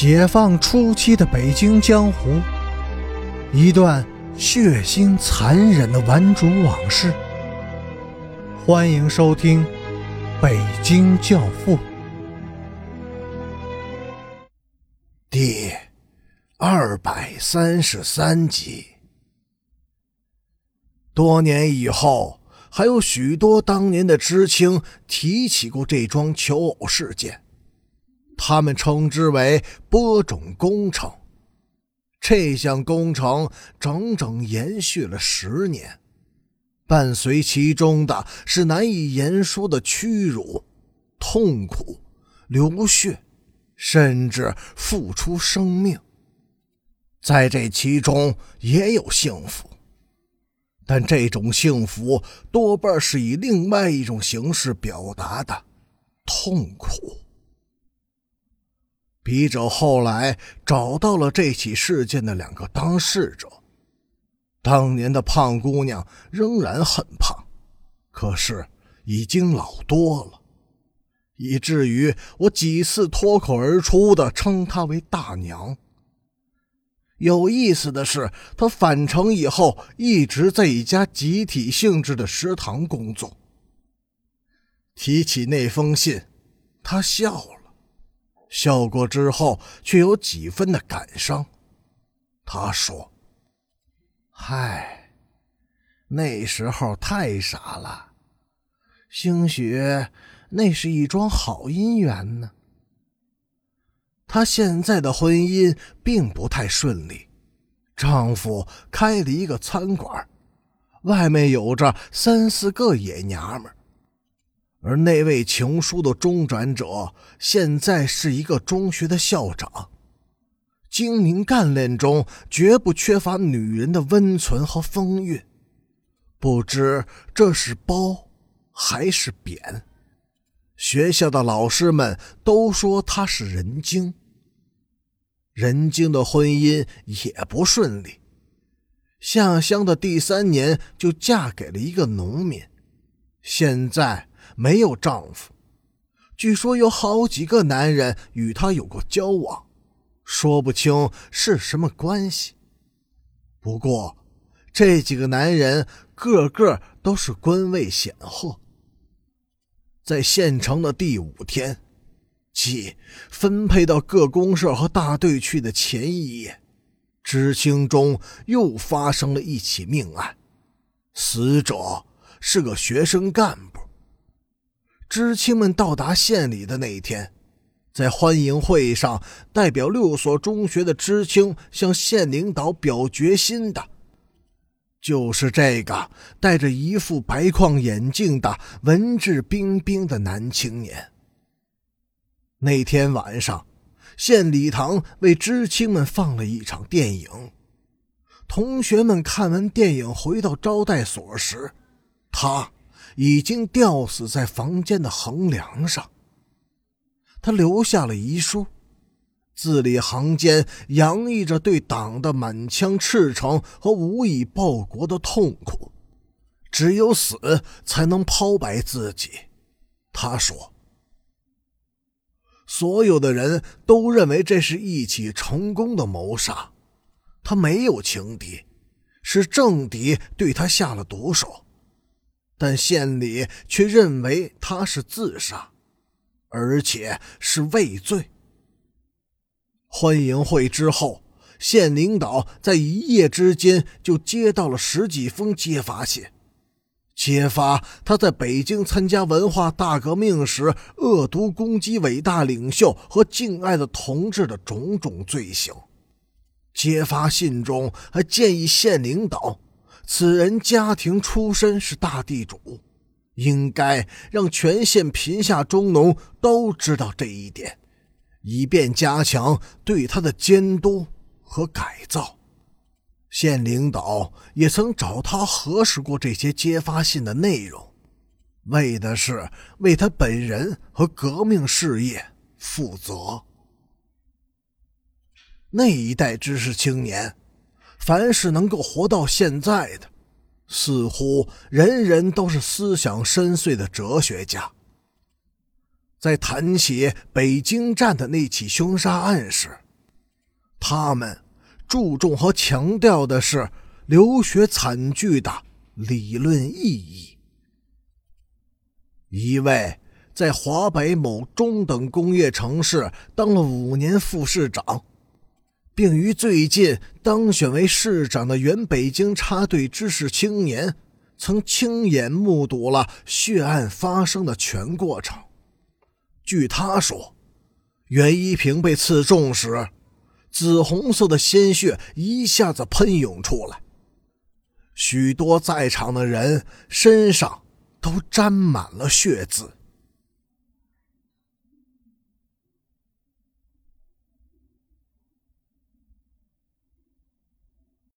解放初期的北京江湖，一段血腥残忍的顽主往事。欢迎收听《北京教父》第二百三十三集。多年以后，还有许多当年的知青提起过这桩求偶事件。他们称之为播种工程。这项工程整整延续了十年，伴随其中的是难以言说的屈辱、痛苦、流血，甚至付出生命。在这其中也有幸福，但这种幸福多半是以另外一种形式表达的——痛苦。笔者后来找到了这起事件的两个当事者。当年的胖姑娘仍然很胖，可是已经老多了，以至于我几次脱口而出的称她为大娘。有意思的是，她返城以后一直在一家集体性质的食堂工作。提起那封信，她笑了。笑过之后，却有几分的感伤。他说：“嗨，那时候太傻了，兴许那是一桩好姻缘呢。”她现在的婚姻并不太顺利，丈夫开了一个餐馆，外面有着三四个野娘们。而那位情书的中转者，现在是一个中学的校长。精明干练中，绝不缺乏女人的温存和风韵。不知这是褒还是贬？学校的老师们都说他是人精。人精的婚姻也不顺利，下乡的第三年就嫁给了一个农民，现在。没有丈夫，据说有好几个男人与她有过交往，说不清是什么关系。不过，这几个男人个个都是官位显赫。在县城的第五天，即分配到各公社和大队去的前一夜，知青中又发生了一起命案，死者是个学生干部。知青们到达县里的那一天，在欢迎会上，代表六所中学的知青向县领导表决心的，就是这个戴着一副白框眼镜的文质彬彬的男青年。那天晚上，县礼堂为知青们放了一场电影。同学们看完电影回到招待所时，他。已经吊死在房间的横梁上。他留下了遗书，字里行间洋溢着对党的满腔赤诚和无以报国的痛苦。只有死才能抛白自己，他说。所有的人都认为这是一起成功的谋杀，他没有情敌，是政敌对他下了毒手。但县里却认为他是自杀，而且是畏罪。欢迎会之后，县领导在一夜之间就接到了十几封揭发信，揭发他在北京参加文化大革命时恶毒攻击伟大领袖和敬爱的同志的种种罪行。揭发信中还建议县领导。此人家庭出身是大地主，应该让全县贫下中农都知道这一点，以便加强对他的监督和改造。县领导也曾找他核实过这些揭发信的内容，为的是为他本人和革命事业负责。那一代知识青年。凡是能够活到现在的，似乎人人都是思想深邃的哲学家。在谈起北京站的那起凶杀案时，他们注重和强调的是流血惨剧的理论意义。一位在华北某中等工业城市当了五年副市长，并于最近当选为市长的原北京插队知识青年，曾亲眼目睹了血案发生的全过程。据他说，袁一平被刺中时，紫红色的鲜血一下子喷涌出来，许多在场的人身上都沾满了血渍。